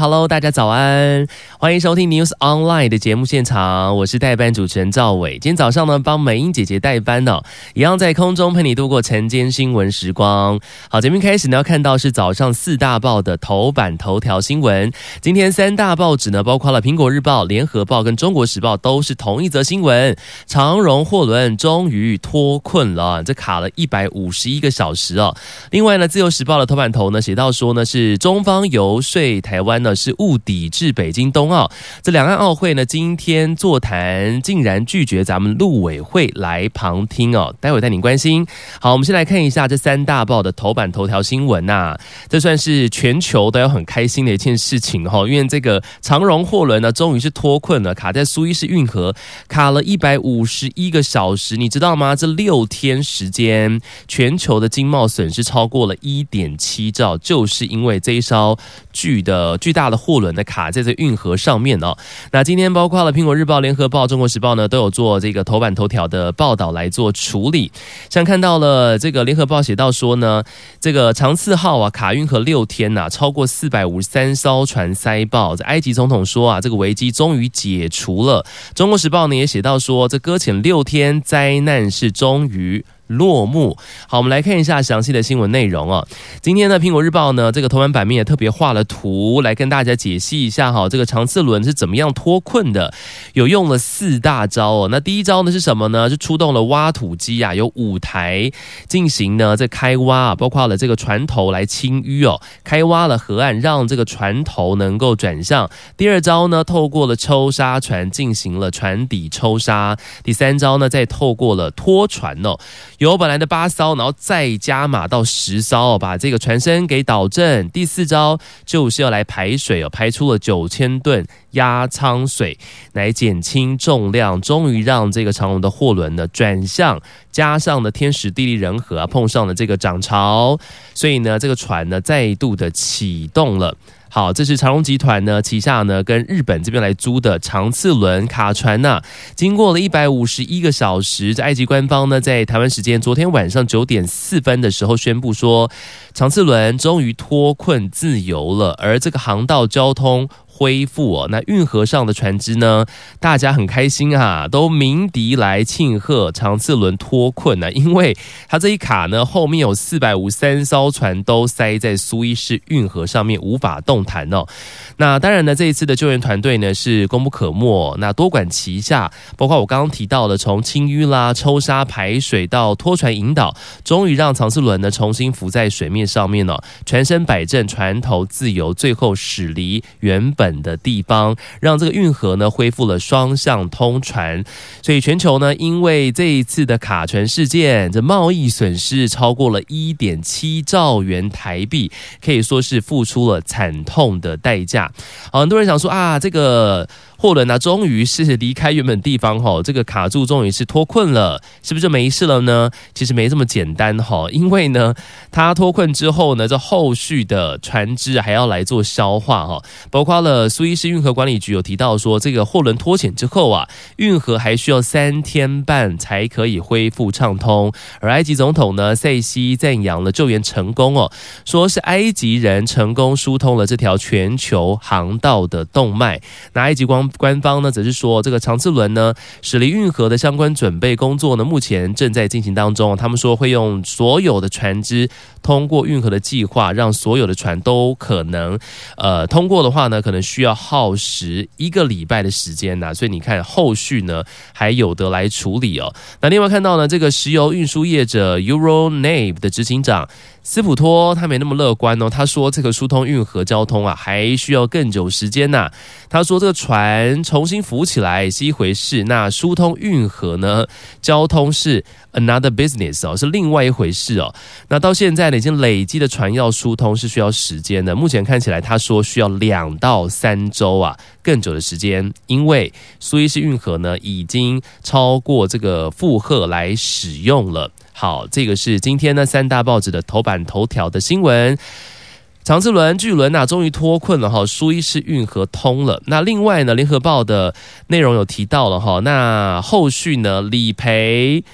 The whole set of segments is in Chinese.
Hello，大家早安。欢迎收听 News Online 的节目现场，我是代班主持人赵伟。今天早上呢，帮美英姐姐代班呢、哦，一样在空中陪你度过晨间新闻时光。好，节目开始呢，要看到是早上四大报的头版头条新闻。今天三大报纸呢，包括了苹果日报、联合报跟中国时报，都是同一则新闻：长荣货轮终于脱困了，这卡了一百五十一个小时哦。另外呢，自由时报的头版头呢，写到说呢，是中方游说台湾呢，是误抵制北京冬。奥这两岸奥会呢，今天座谈竟然拒绝咱们陆委会来旁听哦。待会带你关心。好，我们先来看一下这三大报的头版头条新闻呐、这算是全球都要很开心的一件事情哈，因为这个长荣货轮呢，终于是脱困了，卡在苏伊士运河，卡了一百五十一个小时，你知道吗？这六天时间，全球的经贸损失超过了一点七兆，就是因为这一艘巨的巨大大的货轮呢，卡在这运河。上面哦，那今天包括了《苹果日报》、《联合报》、《中国时报》呢，都有做这个头版头条的报道来做处理。像看到了这个《联合报》写到说呢，这个长赐号啊卡运河六天呐、超过四百五十三艘船塞爆。这埃及总统说啊，这个危机终于解除了。《中国时报》呢也写到说，这搁浅六天，灾难是终于。落幕。好，我们来看一下详细的新闻内容哦。今天呢，《苹果日报》呢这个头版版面也特别画了图来跟大家解析一下哈，这个长次轮是怎么样脱困的，有用了四大招哦。那第一招呢是什么呢？是出动了挖土机啊，有五台进行呢这开挖啊，包括了这个船头来清淤哦，开挖了河岸，让这个船头能够转向。第二招呢，透过了抽沙船进行了船底抽沙。第三招呢，再透过了拖船哦。由本来的八艘，然后再加码到十艘，把这个船身给导正。第四招就是要来排水哦，排出了九千吨压舱水，来减轻重量，终于让这个长荣的货轮呢转向。加上呢天时地利人和啊，碰上了这个涨潮，所以呢这个船呢再度的启动了。好，这是长隆集团呢旗下呢跟日本这边来租的长次轮卡船呐、经过了一百五十一个小时，在埃及官方呢在台湾时间昨天晚上九点四分的时候宣布说，长次轮终于脱困自由了，而这个航道交通。恢复哦，那运河上的船只呢？大家很开心啊，都鸣笛来庆贺长次轮脱困呢，因为它这一卡呢，后面有四百五三艘船都塞在苏伊士运河上面，无法动弹哦。那当然呢，这一次的救援团队呢是功不可没，那多管齐下，包括我刚刚提到的，从清淤啦、抽沙排水到拖船引导，终于让长次轮呢重新浮在水面上面了，船身摆正，船头自由，最后驶离原本的地方，让这个运河呢恢复了双向通船，所以全球呢因为这一次的卡船事件，这贸易损失超过了一点七兆元台币，可以说是付出了惨痛的代价。好，很多人想说啊，这个。货轮呢，终于是离开原本地方哈，这个卡住终于是脱困了，是不是就没事了呢？其实没这么简单哈，因为呢，它脱困之后呢，这后续的船只还要来做消化哈，包括了苏伊士运河管理局有提到说，这个货轮脱险之后啊，运河还需要三天半才可以恢复畅通，而埃及总统呢，塞西赞扬了救援成功哦，说是埃及人成功疏通了这条全球航道的动脉，那埃及光。官方呢，则是说这个长次轮呢，驶离运河的相关准备工作呢，目前正在进行当中。他们说会用所有的船只通过运河的计划，让所有的船都可能呃通过的话呢，可能需要耗时一个礼拜的时间呐。所以你看后续呢还有得来处理哦。那另外看到呢，这个石油运输业者 Euronav 的执行长。斯普托他没那么乐观哦，他说这个疏通运河交通啊，还需要更久时间呐。他说这个船重新浮起来是一回事，那疏通运河呢，交通是 another business 哦，是另外一回事哦。那到现在呢，已经累积的船要疏通是需要时间的，目前看起来他说需要两到三周啊，更久的时间，因为苏伊士运河呢已经超过这个负荷来使用了。好，这个是今天呢三大报纸的头版头条的新闻。长赐轮巨轮呐，终于脱困了哈，苏伊士运河通了。那另外呢，联合报的内容有提到了哈，那后续呢理赔。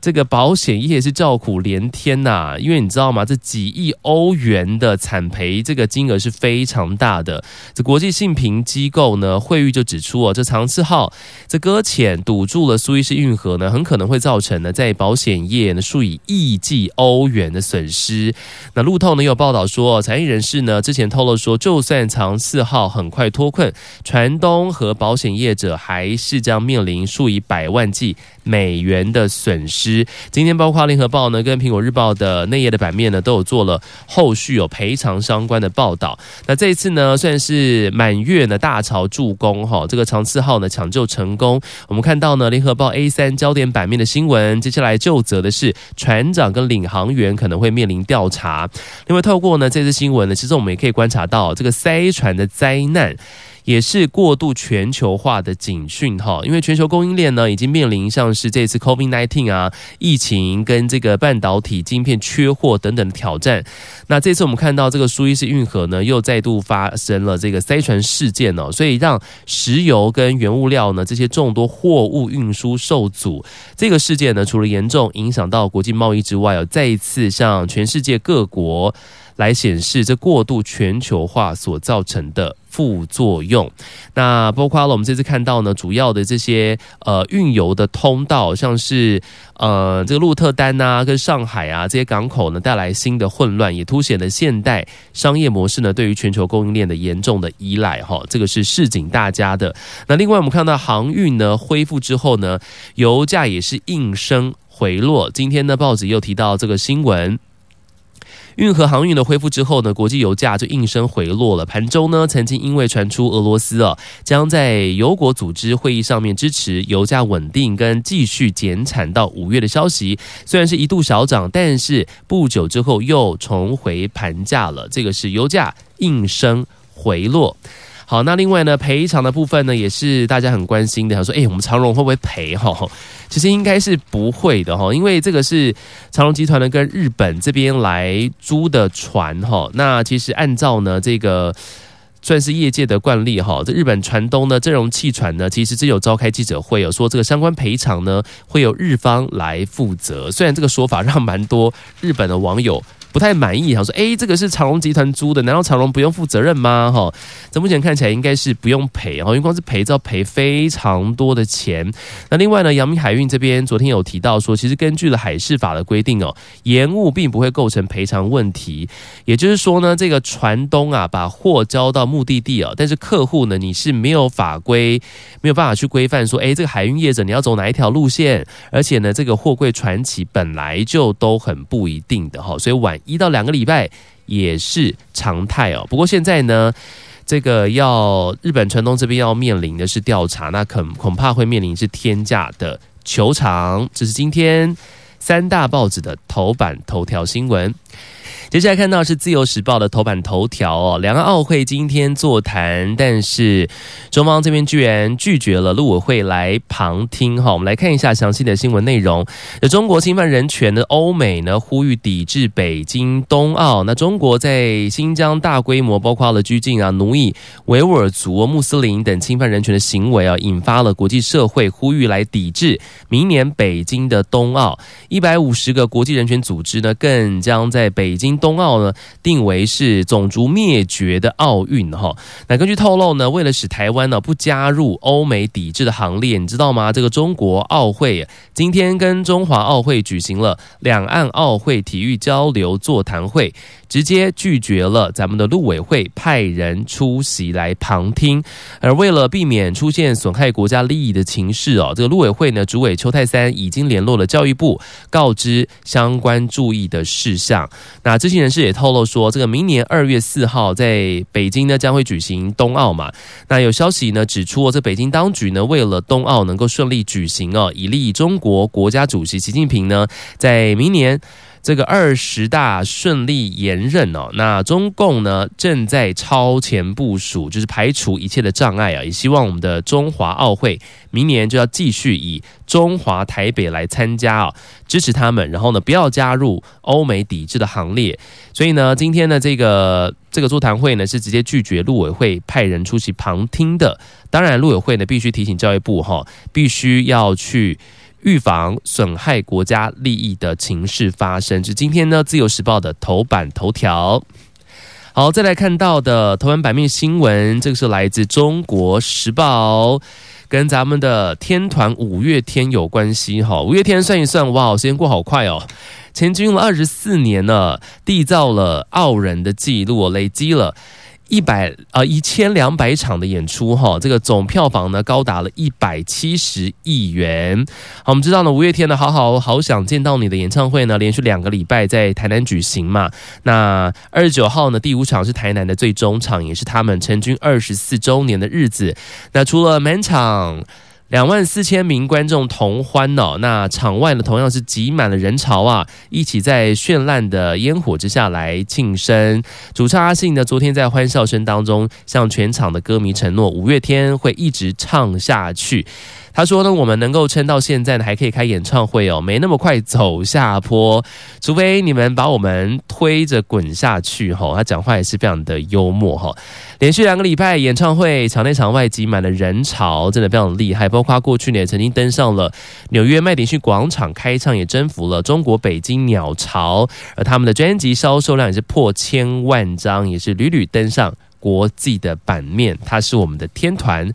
这个保险业是叫苦连天呐、因为你知道吗？这几亿欧元的惨赔，这个金额是非常大的。这国际信评机构呢，惠誉就指出哦，这长赐号这搁浅堵住了苏伊士运河呢，很可能会造成呢，在保险业呢数以亿计欧元的损失。那路透呢有报道说，产业人士呢之前透露说，就算长赐号很快脱困，船东和保险业者还是将面临数以百万计美元的损失。今天包括联合报呢，跟苹果日报的内页的版面呢，都有做了后续有赔偿相关的报道。那这一次呢，算是满月呢大潮助攻哈，这个长赐号呢抢救成功。我们看到呢，联合报 A 三焦点版面的新闻，接下来就责的是船长跟领航员可能会面临调查。因为透过呢这次新闻呢，其实我们也可以观察到这个塞船的灾难。也是过度全球化的警讯哈，因为全球供应链呢已经面临像是这次 COVID-19 啊疫情跟这个半导体晶片缺货等等的挑战。那这次我们看到这个苏伊士运河呢又再度发生了这个塞船事件哦，所以让石油跟原物料呢这些众多货物运输受阻。这个事件呢除了严重影响到国际贸易之外哦，再一次向全世界各国。来显示这过度全球化所造成的副作用。那包括了我们这次看到呢，主要的这些呃运油的通道，像是呃这个鹿特丹啊跟上海啊这些港口呢，带来新的混乱，也凸显了现代商业模式呢对于全球供应链的严重的依赖。哈，这个是示警大家的。那另外我们看到航运呢恢复之后呢，油价也是应声回落。今天呢报纸又提到这个新闻。运河航运的恢复之后呢，国际油价就应声回落了。盘中呢，曾经因为传出俄罗斯啊将在油国组织会议上面支持油价稳定跟继续减产到五月的消息，虽然是一度小涨，但是不久之后又重回盘价了。这个是油价应声回落。好，那另外呢，赔偿的部分呢，也是大家很关心的。他说：“哎，我们长荣会不会赔？哈，其实应该是不会的哈，因为这个是长荣集团呢跟日本这边来租的船哈。那其实按照呢这个算是业界的惯例哈，这日本船东呢正荣汽船呢，其实只有召开记者会，有说这个相关赔偿呢会由日方来负责。虽然这个说法让蛮多日本的网友。”不太满意，他说：“哎，这个是长隆集团租的，难道长隆不用负责任吗？哈，这目前看起来应该是不用赔，哈，因为光是赔就，要赔非常多的钱。那另外呢，阳明海运这边昨天有提到说，其实根据了海事法的规定哦，延误并不会构成赔偿问题。也就是说呢，这个船东啊，把货交到目的地啊，但是客户呢，你是没有法规没有办法去规范说，哎，这个海运业者你要走哪一条路线，而且呢，这个货柜船期本来就都很不一定的哈，所以晚。一到两个礼拜也是常态哦。不过现在呢，这个要日本船东这边要面临的是调查，那恐恐怕会面临是天价的球场。这是今天三大报纸的头版头条新闻。接下来看到是自由时报的头版头条哦，两岸奥会今天座谈，但是中方这边居然拒绝了陆委会来旁听哈。我们来看一下详细的新闻内容。中国侵犯人权的欧美呢，呼吁抵制北京冬奥。那中国在新疆大规模包括了拘禁啊、奴役维吾尔族、穆斯林等侵犯人权的行为啊，引发了国际社会呼吁来抵制明年北京的冬奥。一百五十个国际人权组织呢，更将在北京。冬奥呢定为是种族灭绝的奥运哈。那根据透露呢，为了使台湾呢不加入欧美抵制的行列，你知道吗？这个中国奥会今天跟中华奥会举行了两岸奥会体育交流座谈会。直接拒绝了咱们的陆委会派人出席来旁听，而为了避免出现损害国家利益的情势哦，这个陆委会呢主委邱泰三已经联络了教育部，告知相关注意的事项。那知情人士也透露说，这个明年二月四号在北京呢将会举行冬奥嘛。那有消息呢指出，这北京当局呢为了冬奥能够顺利举行哦，以利中国国家主席习近平呢在明年。这个二十大顺利延任哦，那中共呢正在超前部署，就是排除一切的障碍啊，也希望我们的中华奥会明年就要继续以中华台北来参加啊，支持他们，然后呢不要加入欧美抵制的行列。所以呢，今天的这个这个座谈会呢是直接拒绝陆委会派人出席旁听的。当然，陆委会呢必须提醒教育部哈，必须要去。预防损害国家利益的情势发生，是今天呢《自由时报》的头版头条。好，再来看到的头版版面新闻，这个是来自《中国时报》，跟咱们的天团五月天有关系。哈，五月天算一算，哇，时间过好快哦，前进了二十四年了，缔造了傲人的纪录，累积了。一百啊一千两百场的演出哈，这个总票房呢高达了一百七十亿元。好，我们知道呢，五月天的好好好想见到你的演唱会呢，连续两个礼拜在台南举行嘛。那二十九号呢，第五场是台南的最终场，也是他们成军二十四周年的日子。那除了满场。两万四千名观众同欢哦，那场外呢同样是挤满了人潮啊，一起在绚烂的烟火之下来庆生。主唱阿信呢，昨天在欢笑声当中向全场的歌迷承诺，五月天会一直唱下去。他说呢，我们能够撑到现在呢，还可以开演唱会哦，没那么快走下坡，除非你们把我们推着滚下去哈。他讲话也是非常的幽默哈。连续两个礼拜演唱会，场内场外挤满了人潮，真的非常厉害。包括过去呢，也曾经登上了纽约麦迪逊广场开唱，也征服了中国北京鸟巢，而他们的专辑销售量也是破千万张，也是屡屡登上国际的版面。他是我们的天团。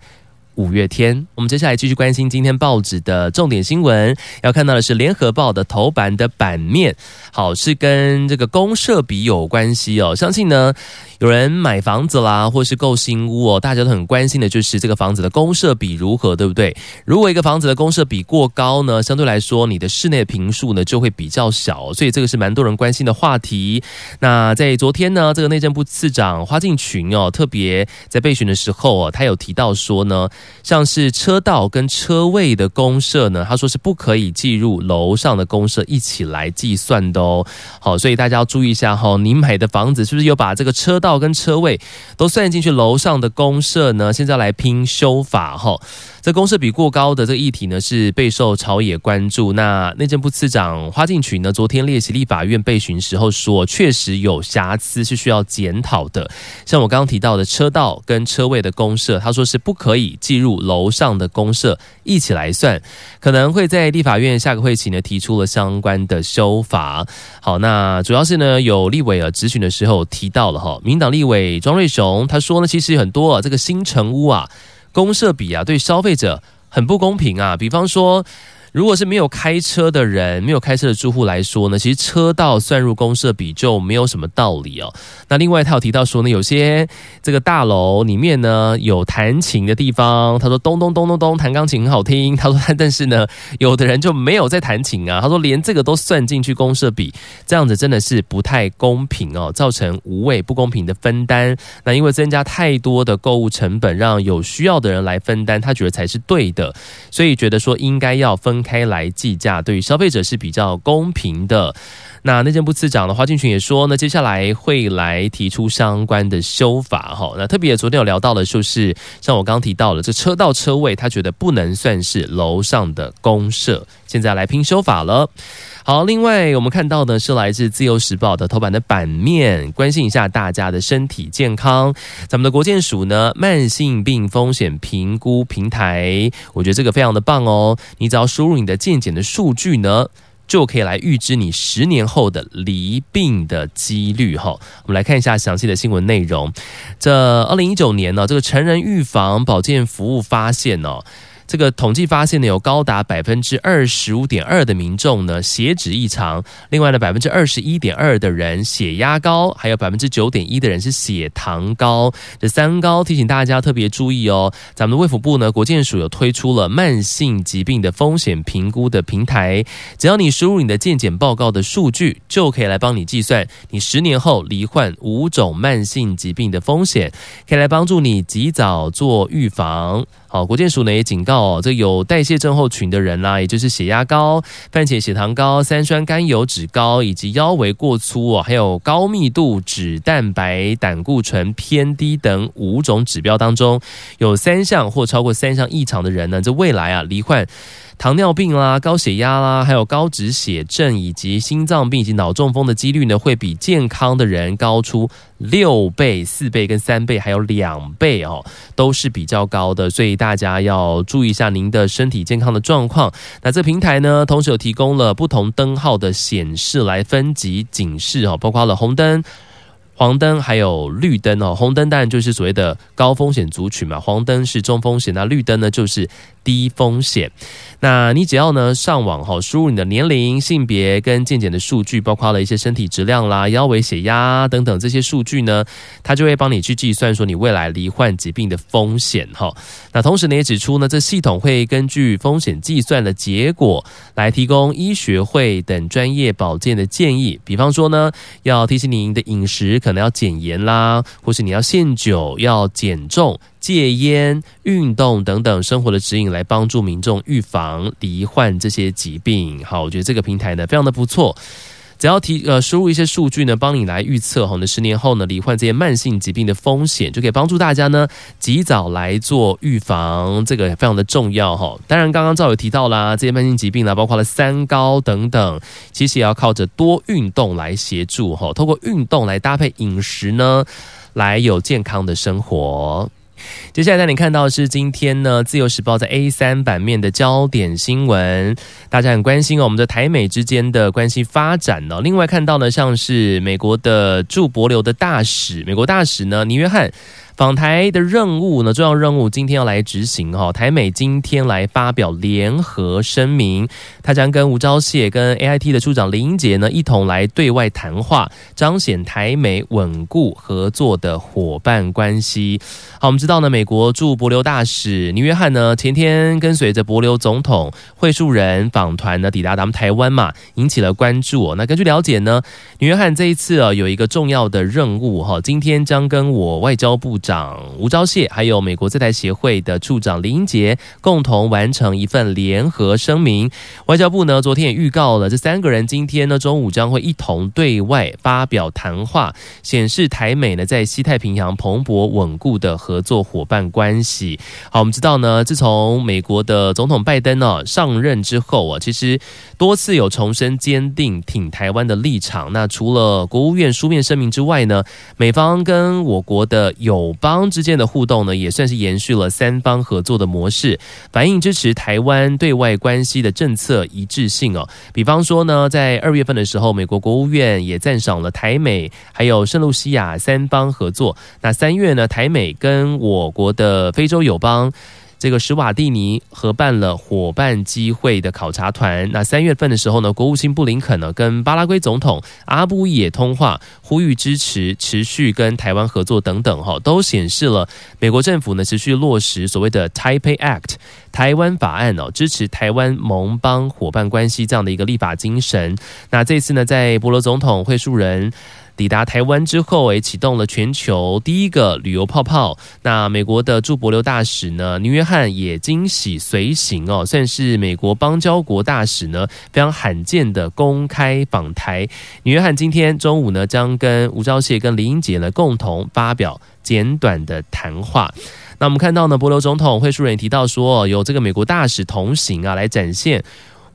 五月天，我们接下来继续关心今天报纸的重点新闻。要看到的是《联合报》的头版的版面，好，是跟这个公设比有关系哦。相信呢，有人买房子啦，或是购新屋哦，大家都很关心的就是这个房子的公设比如何，对不对？如果一个房子的公设比过高呢，相对来说，你的室内坪数呢就会比较小，所以这个是蛮多人关心的话题。那在昨天呢，这个内政部次长花敬群哦，特别在备询的时候哦，他有提到说呢。像是车道跟车位的公设呢，他说是不可以计入楼上的公设一起来计算的哦。好，所以大家要注意一下哈，你买的房子是不是有把这个车道跟车位都算进去楼上的公设呢？现在来拼修法哈。这公设比过高的这个议题呢，是备受朝野关注。那内政部次长花敬群呢，昨天列席立法院备询时候说，确实有瑕疵是需要检讨的。像我刚刚提到的车道跟车位的公设，他说是不可以计入楼上的公设一起来算，可能会在立法院下个会期呢提出了相关的修法。好，那主要是呢有立委啊质询的时候提到了哈，民党立委庄瑞雄他说呢，其实很多啊这个新成屋啊。公社比啊，对消费者很不公平啊。比方说，如果是没有开车的人，没有开车的住户来说呢，其实车道算入公设比就没有什么道理哦。那另外他有提到说呢，有些这个大楼里面呢有弹琴的地方，他说咚咚咚咚咚弹钢琴很好听。他说但是呢，有的人就没有在弹琴啊。他说连这个都算进去公设比，这样子真的是不太公平哦，造成无谓不公平的分担。那因为增加太多的购物成本，让有需要的人来分担，他觉得才是对的，所以觉得说应该要分。开来计价，对于消费者是比较公平的。那内政部次长的花敬群也说呢，接下来会来提出相关的修法哈。那特别昨天有聊到的，就是像我刚刚提到的，这车道车位，他觉得不能算是楼上的公设，现在来拼修法了。好，另外我们看到的是来自自由时报的头版的版面，关心一下大家的身体健康。咱们的国健署呢，慢性病风险评估平台，我觉得这个非常的棒哦。你只要输入你的健检的数据呢，就可以来预知你十年后的离病的几率哈。我们来看一下详细的新闻内容。这二零一九年呢，这个成人预防保健服务发现呢。这个统计发现呢，有高达百分之二十五点二的民众呢血脂异常，另外呢百分之二十一点二的人血压高，还有百分之九点一的人是血糖高。这三高提醒大家特别注意哦。咱们的卫福部呢，国健署有推出了慢性疾病的风险评估的平台，只要你输入你的健检报告的数据，就可以来帮你计算你十年后罹患五种慢性疾病的风险，可以来帮助你及早做预防。好，国健署呢也警告哦，这有代谢症候群的人啦、也就是血压高、番茄血糖高、三酸甘油脂高，以及腰围过粗哦，还有高密度脂蛋白胆固醇偏低等五种指标当中，有三项或超过三项异常的人呢，这未来啊罹患。糖尿病啦、高血压啦，还有高脂血症以及心脏病以及脑中风的几率呢，会比健康的人高出六倍、四倍跟三倍，还有两倍哦，都是比较高的。所以大家要注意一下您的身体健康的状况。那这平台呢，同时有提供了不同灯号的显示来分级警示哦，包括了红灯。黄灯还有绿灯哦，红灯当然就是所谓的高风险族群嘛，黄灯是中风险，那绿灯呢就是低风险。那你只要呢上网哈，输入你的年龄、性别跟健检的数据，包括了一些身体质量啦、腰围、血压等等这些数据呢，它就会帮你去计算说你未来罹患疾病的风险哈。那同时呢也指出呢，这系统会根据风险计算的结果来提供医学会等专业保健的建议，比方说呢要提醒您的饮食。可能要减盐啦，或是你要限酒、要减重、戒烟、运动等等生活的指引，来帮助民众预防罹患这些疾病。好，我觉得这个平台呢非常的不错。只要提呃输入一些数据呢，帮你来预测哈，那十年后呢罹患这些慢性疾病的风险，就可以帮助大家呢及早来做预防，这个非常的重要哈。当然，刚刚赵伟提到啦，这些慢性疾病呢，包括了三高等等，其实也要靠着多运动来协助哈，透过运动来搭配饮食呢，来有健康的生活。接下来带你看到的是今天呢，《自由时报》在 A 三版面的焦点新闻，大家很关心哦，我们的台美之间的关系发展呢。另外看到呢，像是美国的驻帛琉的大使，美国大使呢，尼约翰。访台的任务呢，重要任务今天要来执行哈。台美今天来发表联合声明，他将跟吴钊燮、跟 AIT 的处长林英杰呢一同来对外谈话，彰显台美稳固合作的伙伴关系。好，我们知道呢，美国驻帛琉大使尼约翰呢前天跟随着帛琉总统会述人访团呢抵达咱们台湾嘛，引起了关注哦。那根据了解呢，倪约翰这一次啊有一个重要的任务哈，今天将跟我外交部。长吴钊燮，还有美国在台协会的处长林英杰共同完成一份联合声明。外交部呢，昨天也预告了，这三个人今天呢中午将会一同对外发表谈话，显示台美呢在西太平洋蓬勃稳固的合作伙伴关系。好，我们知道呢，自从美国的总统拜登呢上任之后啊，其实多次有重申坚定挺台湾的立场。那除了国务院书面声明之外呢，美方跟我国的友 邦之间的互动呢，也算是延续了三方合作的模式，反映支持台湾对外关系的政策一致性哦。比方说呢，在二月份的时候，美国国务院也赞赏了台美还有圣露西亚三方合作。那三月呢，台美跟我国的非洲友邦。这个史瓦蒂尼合办了伙伴机会的考察团。那三月份的时候呢，国务卿布林肯呢跟巴拉圭总统阿布也通话，呼吁支持持续跟台湾合作等等，哈，都显示了美国政府呢持续落实所谓的 Taipei Act 台湾法案哦，支持台湾盟邦伙伴关系这样的一个立法精神。那这次呢，在帛琉总统会述人。抵达台湾之后，也启动了全球第一个旅游泡泡。那美国的驻帛琉大使呢，尼约翰也惊喜随行哦，算是美国邦交国大使呢非常罕见的公开访台。尼约翰今天中午呢，将跟吴钊燮跟林英杰呢共同发表简短的谈话。那我们看到呢，帛琉总统会述人提到说，有这个美国大使同行啊，来展现。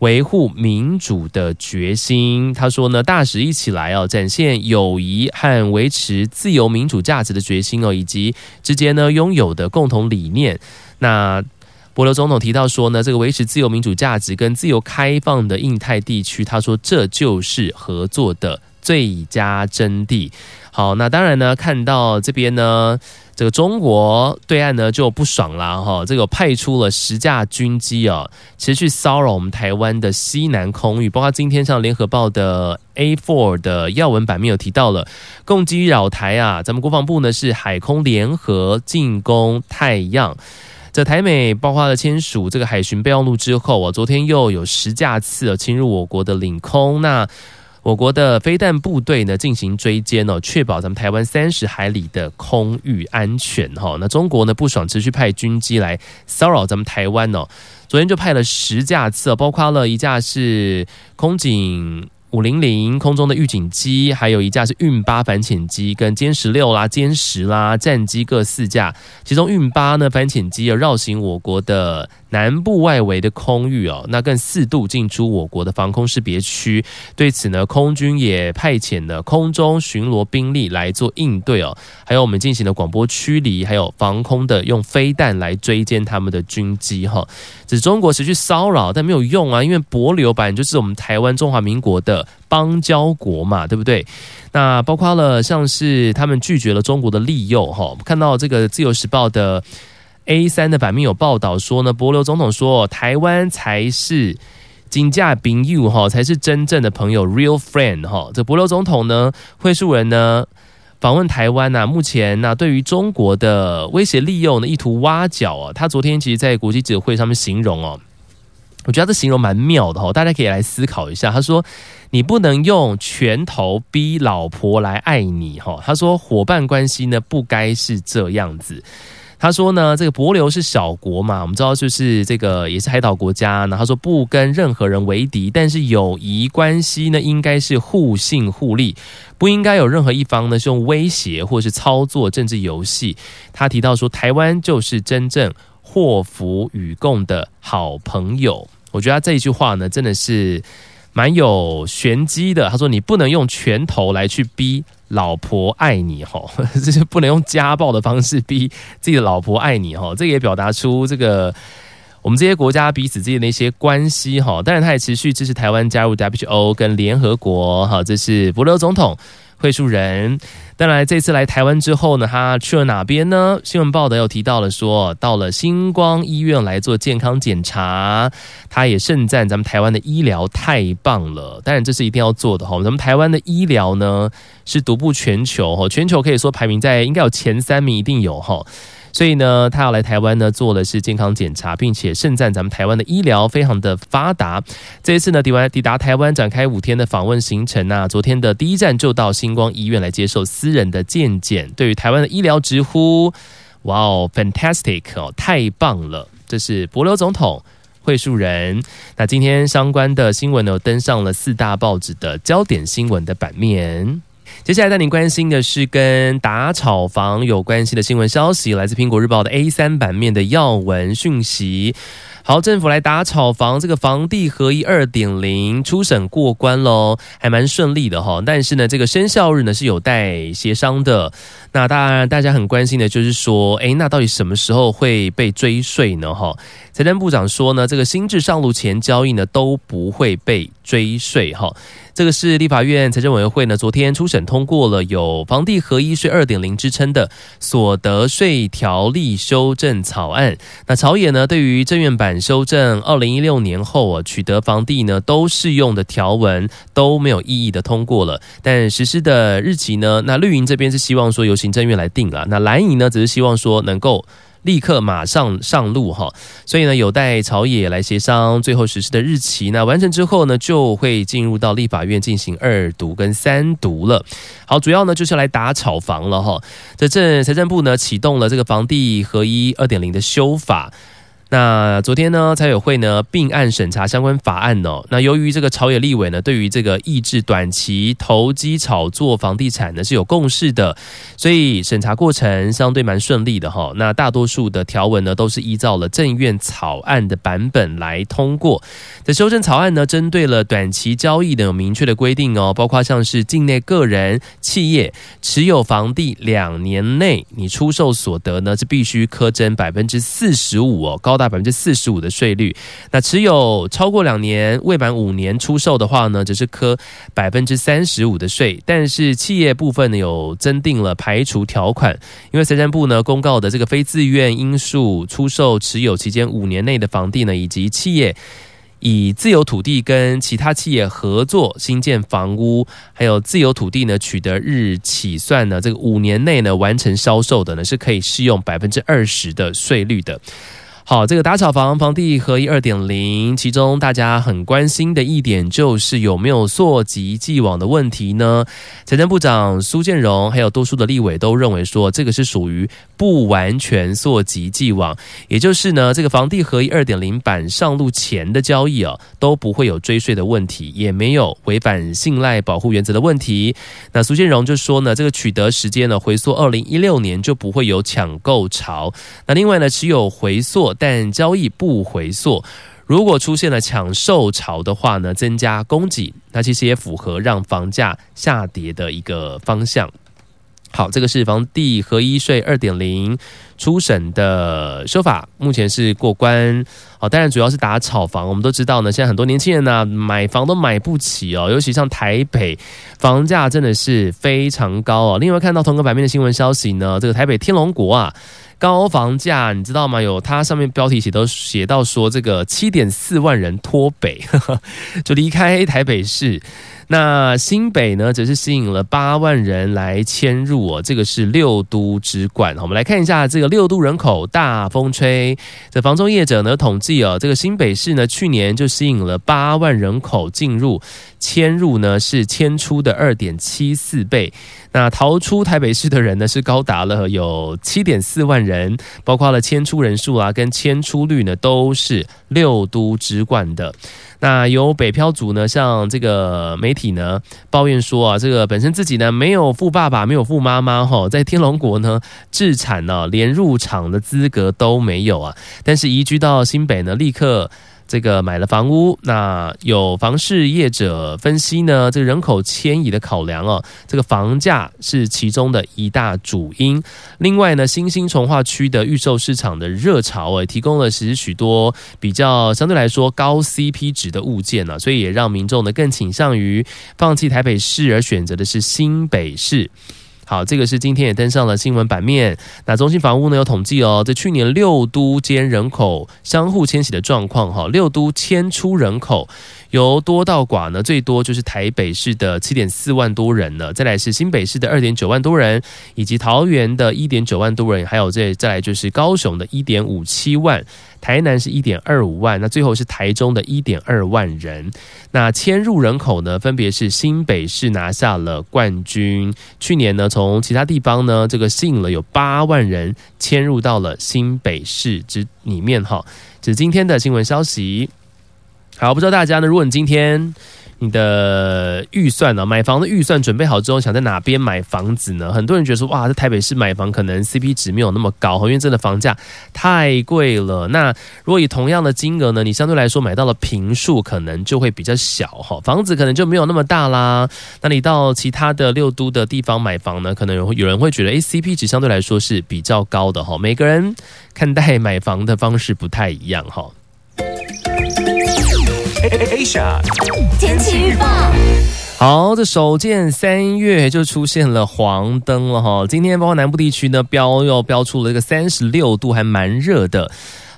维护民主的决心，他说呢，大使一起来哦，展现友谊和维持自由民主价值的决心哦，以及之间呢拥有的共同理念。那帛琉总统提到说呢，这个维持自由民主价值跟自由开放的印太地区，他说这就是合作的最佳真谛。好，那当然呢，看到这边呢。这个中国对岸呢就不爽了哈，这个派出了十架军机啊，持续骚扰我们台湾的西南空域，包括今天上联合报的 A4 的要闻版面有提到了，共机扰台啊，咱们国防部呢是海空联合进攻太阳，这台美包括了签署这个海巡备忘录之后啊，昨天又有十架次啊侵入我国的领空，那。我国的飞弹部队呢进行追歼哦，确保咱们台湾三十海里的空域安全哈。那中国呢不爽，持续派军机来骚扰咱们台湾哦。昨天就派了十架次，包括了一架是空警。五零零空中的预警机，还有一架是运八反潜机，跟歼十六啦、歼十啦战机各四架。其中运八呢反潜机要绕行我国的南部外围的空域哦，那更四度进出我国的防空识别区。对此呢，空军也派遣了空中巡逻兵力来做应对哦。还有我们进行了广播驱离，还有防空的用飞弹来追歼他们的军机哈。只是中国持续骚扰，但没有用啊，因为帛琉本来就是我们台湾中华民国的。邦交国嘛，对不对？那包括了像是他们拒绝了中国的利诱哈。看到这个《自由时报》的 A 三的版面有报道说呢，帛琉总统说台湾才是金价朋友哈，才是真正的朋友 real friend 哈。这帛琉总统呢，会述人呢访问台湾呐，目前呢对于中国的威胁利诱呢，意图挖角啊，他昨天其实在国际记者会上面形容哦。我觉得这形容蛮妙的哈，大家可以来思考一下。他说：“你不能用拳头逼老婆来爱你哈。”他说：“伙伴关系呢，不该是这样子。”他说呢，这个帛琉是小国嘛，我们知道就是这个也是海岛国家。那他说不跟任何人为敌，但是友谊关系呢，应该是互信互利，不应该有任何一方呢是用威胁或是操作政治游戏。他提到说，台湾就是真正。祸福与共的好朋友，我觉得他这一句话呢，真的是蛮有玄机的。他说：“你不能用拳头来去逼老婆爱你，哈，这是不能用家暴的方式逼自己的老婆爱你，哈。”这也表达出这个我们这些国家彼此之间的一些关系，哈。当然，他也持续支持台湾加入 WHO 跟联合国，哈。这是帛琉总统。会述人，当然这次来台湾之后呢，他去了哪边呢？新闻报道又提到了说，到了星光医院来做健康检查，他也盛赞咱们台湾的医疗太棒了。当然这是一定要做的哈，咱们台湾的医疗呢是独步全球哈，全球可以说排名在应该有前三名，一定有哈。所以呢，他要来台湾呢，做的是健康检查，并且盛赞咱们台湾的医疗非常的发达。这一次呢，抵完抵达台湾，展开五天的访问行程啊。昨天的第一站就到星光医院来接受私人的健检。对于台湾的医疗直呼：“哇哦，fantastic 哦，太棒了！”这是帛琉总统会树人。那今天相关的新闻呢，登上了四大报纸的焦点新闻的版面。接下来带您关心的是跟打炒房有关系的新闻消息，来自苹果日报的 A 三版面的要闻讯息。好，政府来打炒房，这个房地合一二点零初审过关喽，还蛮顺利的哈。但是呢，这个生效日呢是有待协商的。那当然，大家很关心的就是说，诶，那到底什么时候会被追税呢？哈，财政部长说呢，这个新制上路前交易呢都不会被追税哈。这个是立法院财政委员会呢昨天初审通过了有房地合一税二点零之称的所得税条例修正草案。那朝野呢对于政院版修正二零一六年后啊取得房地呢都适用的条文都没有异议的通过了，但实施的日期呢，那绿营这边是希望说由行政院来定了，那蓝营呢只是希望说能够。立刻马上上路哈，所以呢有待朝野来协商最后实施的日期。那完成之后呢，就会进入到立法院进行二读跟三读了。好，主要呢就是来打炒房了哈。这政财政部呢启动了这个房地合一二点零的修法。那昨天呢，财委会呢并案审查相关法案哦。那由于这个朝野立委呢，对于这个抑制短期投机炒作房地产呢是有共识的，所以审查过程相对蛮顺利的哈。那大多数的条文呢，都是依照了政院草案的版本来通过。这修正草案呢，针对了短期交易呢有明确的规定哦，包括像是境内个人、企业持有房地两年内，你出售所得呢是必须苛征百分之四十五哦，高。大百分之四十五的税率，那持有超过两年未满五年出售的话呢，则是科百分之三十五的税。但是企业部分呢，有增订了排除条款，因为财政部呢公告的这个非自愿因素出售持有期间五年内的房地呢，以及企业以自有土地跟其他企业合作新建房屋，还有自有土地呢取得日起算呢，这个五年内呢完成销售的呢，是可以适用百分之二十的税率的。好，这个打炒房房地合一二点零，其中大家很关心的一点就是有没有溯及既往的问题呢？财政部长苏建荣还有多数的立委都认为说，这个是属于不完全溯及既往，也就是呢，这个房地合一二点零版上路前的交易啊，都不会有追税的问题，也没有违反信赖保护原则的问题。那苏建荣就说呢，这个取得时间呢，回溯二零一六年就不会有抢购潮。那另外呢，持有回溯。但交易不回溯，如果出现了抢售潮的话呢，增加供给，那其实也符合让房价下跌的一个方向。好，这个是房地合一税二点零初审的说法，目前是过关。好，当然主要是打炒房。我们都知道呢，现在很多年轻人呢、买房都买不起哦，尤其像台北，房价真的是非常高哦。另外看到同个版面的新闻消息呢，这个台北天龙国啊。高房价，你知道吗？有它上面标题写都写到说，这个七点四万人脱北，就离开台北市。那新北呢，则是吸引了八万人来迁入哦。这个是六都之冠。我们来看一下这个六都人口大风吹。这房中业者呢统计哦，这个新北市呢去年就吸引了八万人口进入。迁入呢是迁出的二点七四倍，那逃出台北市的人呢是高达了有七点四万人，包括了迁出人数啊跟迁出率呢都是六都之冠的。那有北漂族呢，像这个媒体呢抱怨说啊，这个本身自己呢没有富爸爸，没有富妈妈哈，在天龙国呢置产呢连入场的资格都没有啊，但是移居到新北呢立刻。这个买了房屋，那有房事业者分析呢，这个人口迁移的考量哦，这个房价是其中的一大主因。另外呢，新兴从化区的预售市场的热潮也提供了其实许多比较相对来说高 CP 值的物件呢，所以也让民众呢更倾向于放弃台北市，而选择的是新北市。好，这个是今天也登上了新闻版面。那中心房屋呢有统计哦，在去年六都间人口相互迁徙的状况，哈，六都迁出人口。由多到寡呢，最多就是台北市的七点四万多人呢，再来是新北市的二点九万多人，以及桃园的一点九万多人，还有这再来就是高雄的一点五七万，台南是一点二五万，那最后是台中的一点二万人。那迁入人口呢，分别是新北市拿下了冠军，去年呢从其他地方呢这个吸引了有八万人迁入到了新北市之里面哈，这是今天的新闻消息。好，不知道大家呢？如果你今天你的预算呢，买房的预算准备好之后，想在哪边买房子呢？很多人觉得说，哇，在台北市买房可能 CP 值没有那么高，因为真的房价太贵了。那如果以同样的金额呢，你相对来说买到了坪数，可能就会比较小哈，房子可能就没有那么大啦。那你到其他的六都的地方买房呢，可能有有人会觉得，诶，CP 值相对来说是比较高的哈。每个人看待买房的方式不太一样哈。Asia 天气预报，好，这首见三月就出现了黄灯了哈。今天包括南部地区呢，标又标出了一个三十六度，还蛮热的。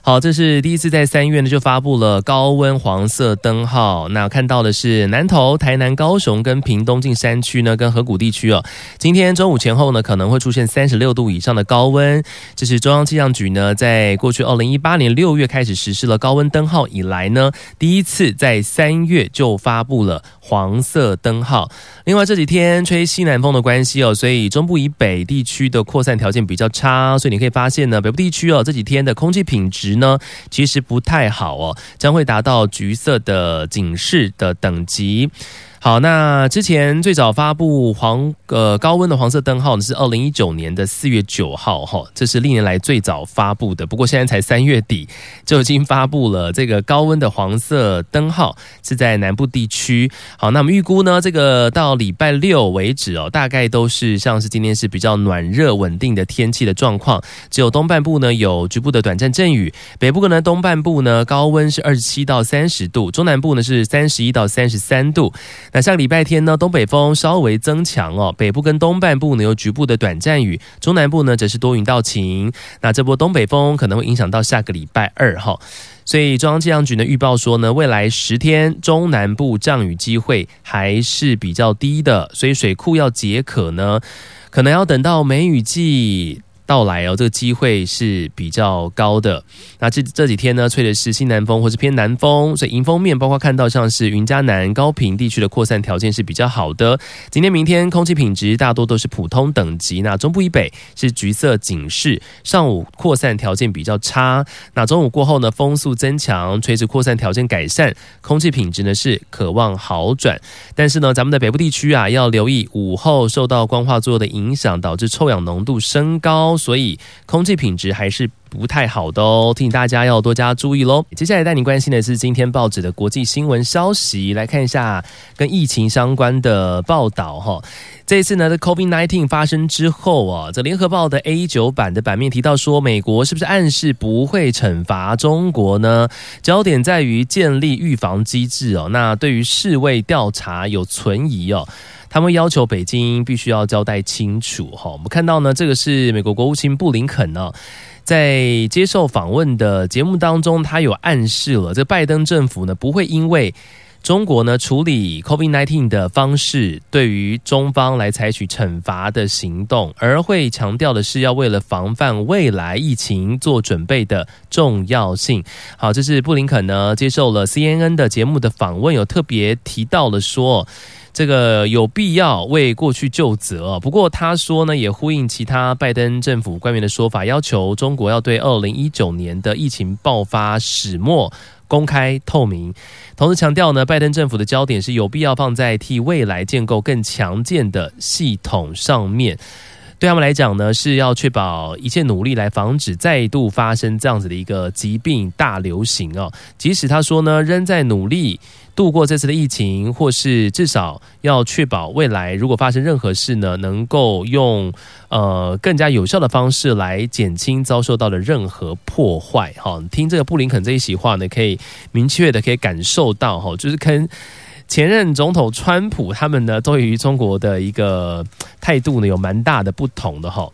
好，这是第一次在三月呢就发布了高温黄色灯号。那看到的是南投、台南、高雄跟屏东近山区呢，跟河谷地区哦。今天中午前后呢，可能会出现三十六度以上的高温。这是中央气象局呢，在过去二零一八年六月开始实施了高温灯号以来呢，第一次在三月就发布了黄色灯号。另外这几天吹西南风的关系哦，所以中部以北地区的扩散条件比较差，所以你可以发现呢，北部地区哦这几天的空气品质。呢，其实不太好哦，将会达到橘色的警示的等级。好，那之前最早发布黄呃高温的黄色灯号呢，是二零一九年的四月九号哈，这是历年来最早发布的。不过现在才三月底就已经发布了这个高温的黄色灯号，是在南部地区。好，那我们预估呢，这个到礼拜六为止哦，大概都是像是今天是比较暖热稳定的天气的状况。只有东半部呢有局部的短暂阵雨，北部呢东半部呢高温是二十七到三十度，中南部呢是三十一到三十三度。那下个礼拜天呢，东北风稍微增强哦，北部跟东半部呢有局部的短暂雨，中南部呢则是多云到晴。那这波东北风可能会影响到下个礼拜二哈，所以中央气象局呢预报说呢，未来十天中南部降雨机会还是比较低的，所以水库要解渴呢，可能要等到梅雨季。到来哦，这个机会是比较高的。那这这几天呢，吹的是西南风或是偏南风，所以迎风面包括看到像是云嘉南、高屏地区的扩散条件是比较好的。今天、明天空气品质大多都是普通等级，那中部以北是橘色警示，上午扩散条件比较差。那中午过后呢，风速增强，垂直扩散条件改善，空气品质呢是渴望好转。但是呢，咱们的北部地区啊，要留意午后受到光化作用的影响，导致臭氧浓度升高，所以空气品质还是不太好的哦，提醒大家要多加注意喽。接下来带你关心的是今天报纸的国际新闻消息，来看一下跟疫情相关的报道哈。这一次呢，的 COVID-19 发生之后啊，这联合报的 A9 版的版面提到说，美国是不是暗示不会惩罚中国呢？焦点在于建立预防机制哦。那对于世卫调查有存疑哦。他们要求北京必须要交代清楚哈。我们看到呢，这个是美国国务卿布林肯呢，在接受访问的节目当中，他有暗示了，这拜登政府呢不会因为中国呢处理 COVID-19 的方式对于中方来采取惩罚的行动，而会强调的是要为了防范未来疫情做准备的重要性。好，这是布林肯呢接受了 CNN 的节目的访问，有特别提到了说。这个有必要为过去就责。不过他说呢，也呼应其他拜登政府官员的说法，要求中国要对二零一九年的疫情爆发始末公开透明。同时强调呢，拜登政府的焦点是有必要放在替未来建构更强健的系统上面。对他们来讲呢，是要确保一切努力来防止再度发生这样子的一个疾病大流行哦。即使他说呢，仍在努力。度过这次的疫情，或是至少要确保未来如果发生任何事呢，能够用呃更加有效的方式来减轻遭受到的任何破坏。哈，听这个布林肯这一席话呢，可以明确的可以感受到哈，就是跟前任总统川普他们呢，对于中国的一个 态度呢，有蛮大的不同的哈。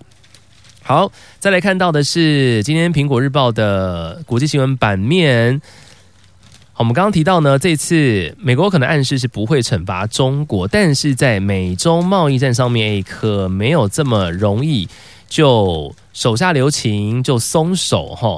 好，再来看到的是今天苹果日报的国际新闻版面。我们刚刚提到呢，这次美国可能暗示是不会惩罚中国，但是在美中贸易战上面，可没有这么容易就手下留情就松手哈。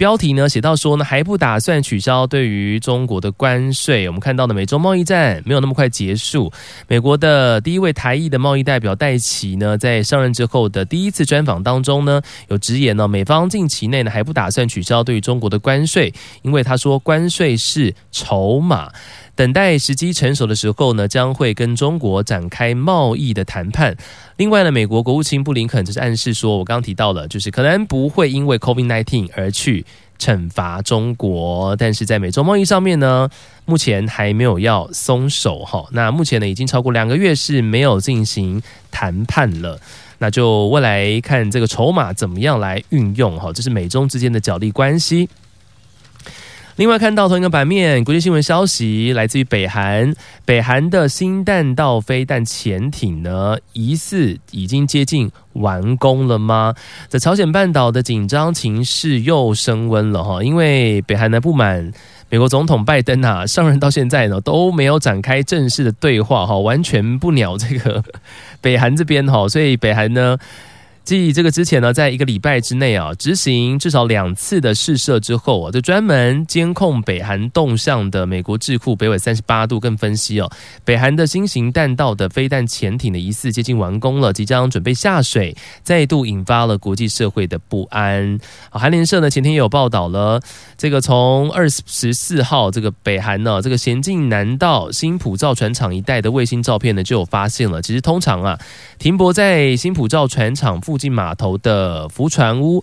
标题呢写到说呢，还不打算取消对于中国的关税。我们看到的美洲贸易战没有那么快结束。美国的第一位台裔的贸易代表戴奇呢，在上任之后的第一次专访当中呢，有直言呢，美方近期内呢还不打算取消对于中国的关税，因为他说关税是筹码。等待时机成熟的时候呢，将会跟中国展开贸易的谈判。另外呢，美国国务卿布林肯则是暗示说，我刚刚提到了，就是可能不会因为 COVID-19 而去惩罚中国，但是在美中贸易上面呢，目前还没有要松手哈。那目前呢，已经超过两个月是没有进行谈判了。那就未来看这个筹码怎么样来运用哈，这是美中之间的角力关系。另外看到同一个版面，国际新闻消息来自于北韩，北韩的新弹道飞弹潜艇呢，疑似已经接近完工了吗？在朝鲜半岛的紧张情势又升温了哈，因为北韩呢不满美国总统拜登啊上任到现在呢都没有展开正式的对话哈，完全不鸟这个 北韩这边哈，所以北韩呢。继这个之前呢，在一个礼拜之内啊，执行至少两次的试射之后啊，就专门监控北韩动向的美国智库北纬三十八度更分析哦，北韩的新型弹道的飞弹潜艇的疑似接近完工了，即将准备下水，再度引发了国际社会的不安。韩联社呢前天也有报道了，这个从二十四号这个北韩呢这个咸镜南道新浦造船厂一带的卫星照片呢就有发现了，其实通常啊停泊在新浦造船厂附附近码头的浮船坞，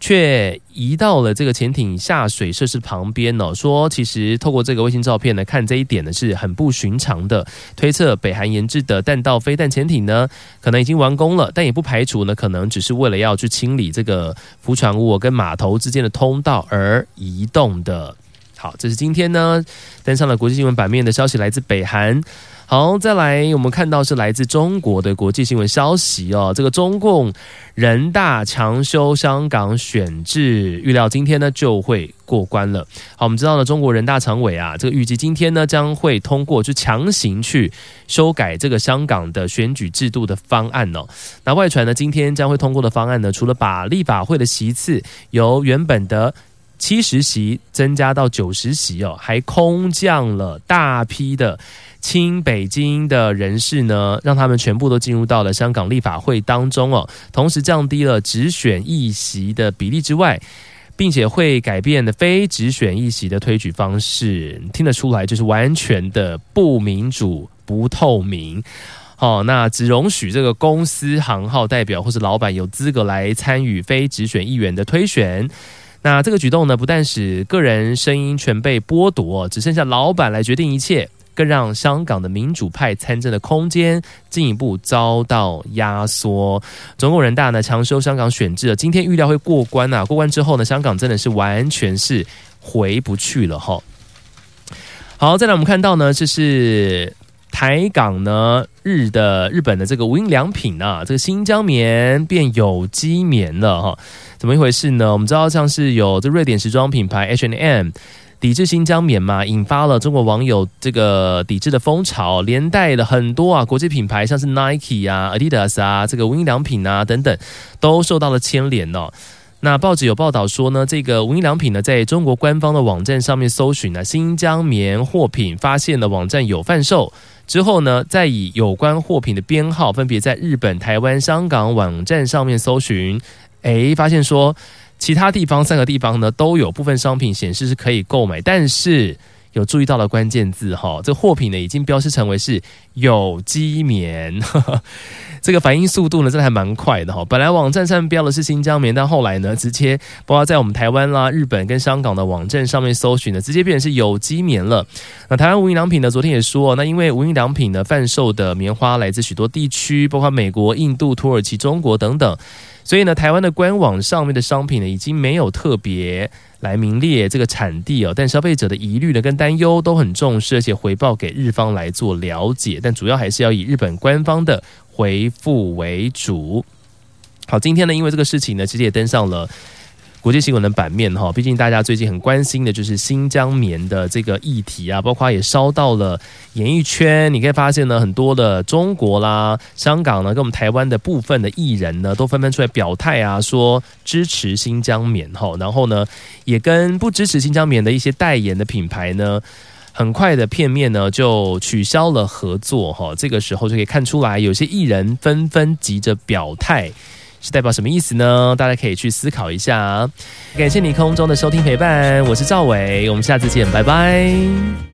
却移到了这个潜艇下水设施旁边哦。说其实透过这个卫星照片呢，看这一点呢是很不寻常的。推测北韩研制的弹道飞弹潜艇呢，可能已经完工了，但也不排除呢，可能只是为了要去清理这个浮船坞跟码头之间的通道而移动的。好，这是今天呢登上了国际新闻版面的消息，来自北韩。好，再来，我们看到是来自中国的国际新闻消息哦。这个中共人大强修香港选制，预料今天呢就会过关了。好，我们知道呢，中国人大常委啊，这个预计今天呢将会通过，就强行去修改这个香港的选举制度的方案哦。那外传呢，今天将会通过的方案呢，除了把立法会的席次由原本的七十席增加到九十席哦，还空降了大批的。亲北京的人士呢，让他们全部都进入到了香港立法会当中哦，同时降低了直选议席的比例之外，并且会改变的非直选议席的推举方式，听得出来就是完全的不民主、不透明。好，那只容许这个公司行号代表或是老板有资格来参与非直选议员的推选。那这个举动呢，不但使个人声音全被剥夺，只剩下老板来决定一切。更让香港的民主派参政的空间进一步遭到压缩。中共人大呢强收香港选制，今天预料会过关啊。过关之后呢，香港真的是完全是回不去了哈。好，再来我们看到呢，这是台港呢日的日本的这个无印良品啊，这个新疆棉变有机棉了哈。怎么一回事呢？我们知道像是有这瑞典时装品牌 H and M。抵制新疆棉嘛，引发了中国网友这个抵制的风潮，连带了很多啊国际品牌，像是 Nike 啊、Adidas 啊、这个无印良品啊等等，都受到了牵连哦。那报纸有报道说呢，这个无印良品呢，在中国官方的网站上面搜寻呢新疆棉货品，发现了网站有贩售之后呢，再以有关货品的编号，分别在日本、台湾、香港网站上面搜寻，诶，发现说。其他地方三个地方呢，都有部分商品显示是可以购买，但是有注意到了关键字哈，这货品呢已经标示成为是有机棉，呵呵，这个反应速度呢真的还蛮快的哈。本来网站上标的是新疆棉，但后来呢直接包括在我们台湾啦、日本跟香港的网站上面搜寻呢，直接变成是有机棉了。那台湾无印良品呢昨天也说，那因为无印良品呢贩售的棉花来自许多地区，包括美国、印度、土耳其、中国等等。所以呢，台湾的官网上面的商品呢，已经没有特别来名列这个产地哦。但消费者的疑虑呢，跟担忧都很重视，而且回报给日方来做了解。但主要还是要以日本官方的回复为主。好，今天呢，因为这个事情呢，其实也登上了。国际新闻的版面哈，毕竟大家最近很关心的就是新疆棉的这个议题啊，包括也烧到了演艺圈。你可以发现呢，很多的中国啦、香港呢，跟我们台湾的部分的艺人呢，都纷纷出来表态啊，说支持新疆棉哈。然后呢，也跟不支持新疆棉的一些代言的品牌呢，很快的片面呢就取消了合作哈。这个时候就可以看出来，有些艺人纷纷急着表态。是代表什么意思呢？大家可以去思考一下。感谢你空中的收听陪伴，我是赵伟，我们下次见，拜拜。